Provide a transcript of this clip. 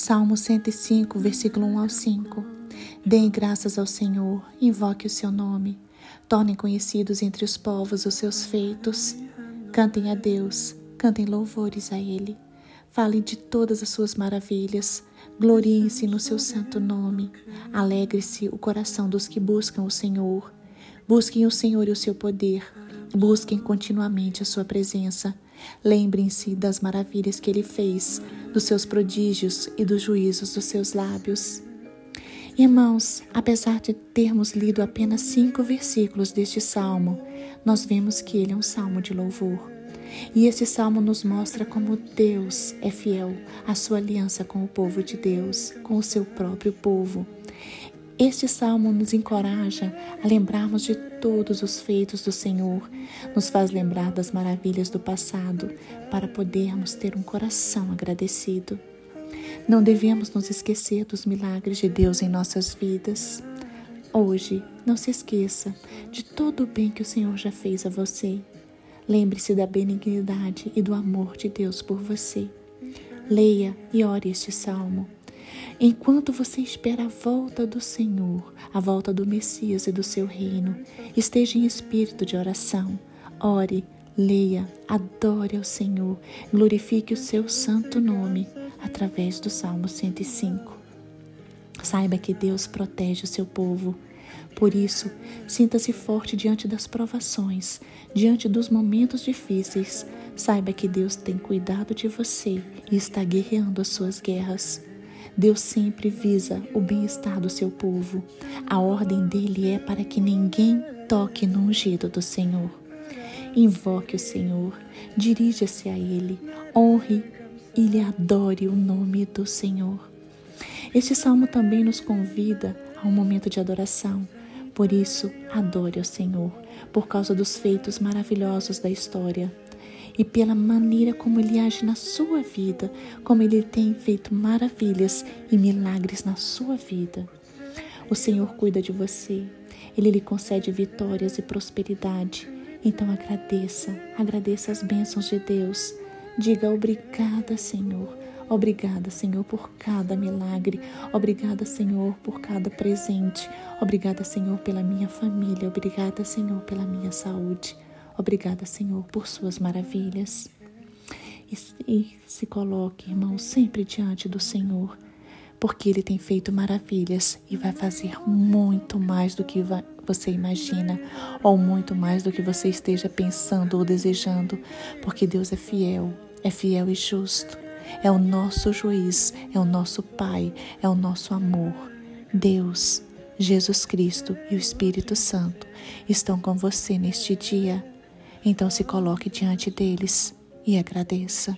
Salmo 105, versículo 1 ao 5. Deem graças ao Senhor, invoque o seu nome. Tornem conhecidos entre os povos os seus feitos. Cantem a Deus, cantem louvores a Ele. Falem de todas as suas maravilhas. Gloriem-se no seu santo nome. Alegre-se o coração dos que buscam o Senhor. Busquem o Senhor e o seu poder. Busquem continuamente a sua presença. Lembrem-se das maravilhas que ele fez, dos seus prodígios e dos juízos dos seus lábios. Irmãos, apesar de termos lido apenas cinco versículos deste salmo, nós vemos que ele é um salmo de louvor. E este salmo nos mostra como Deus é fiel à sua aliança com o povo de Deus, com o seu próprio povo. Este salmo nos encoraja a lembrarmos de todos os feitos do Senhor, nos faz lembrar das maravilhas do passado, para podermos ter um coração agradecido. Não devemos nos esquecer dos milagres de Deus em nossas vidas. Hoje, não se esqueça de todo o bem que o Senhor já fez a você. Lembre-se da benignidade e do amor de Deus por você. Leia e ore este salmo. Enquanto você espera a volta do Senhor, a volta do Messias e do seu reino, esteja em espírito de oração. Ore, leia, adore ao Senhor, glorifique o seu santo nome através do Salmo 105. Saiba que Deus protege o seu povo. Por isso, sinta-se forte diante das provações, diante dos momentos difíceis. Saiba que Deus tem cuidado de você e está guerreando as suas guerras. Deus sempre visa o bem-estar do seu povo. A ordem dele é para que ninguém toque no ungido do Senhor. Invoque o Senhor, dirija-se a Ele, honre e lhe adore o nome do Senhor. Este salmo também nos convida a um momento de adoração. Por isso, adore ao Senhor, por causa dos feitos maravilhosos da história e pela maneira como Ele age na sua vida, como Ele tem feito maravilhas e milagres na sua vida. O Senhor cuida de você, Ele lhe concede vitórias e prosperidade. Então agradeça, agradeça as bênçãos de Deus. Diga obrigada, Senhor. Obrigada, Senhor, por cada milagre. Obrigada, Senhor, por cada presente. Obrigada, Senhor, pela minha família. Obrigada, Senhor, pela minha saúde. Obrigada, Senhor, por suas maravilhas. E, e se coloque, irmão, sempre diante do Senhor, porque Ele tem feito maravilhas e vai fazer muito mais do que você imagina, ou muito mais do que você esteja pensando ou desejando, porque Deus é fiel, é fiel e justo. É o nosso juiz, é o nosso Pai, é o nosso amor. Deus, Jesus Cristo e o Espírito Santo estão com você neste dia então se coloque diante deles e agradeça.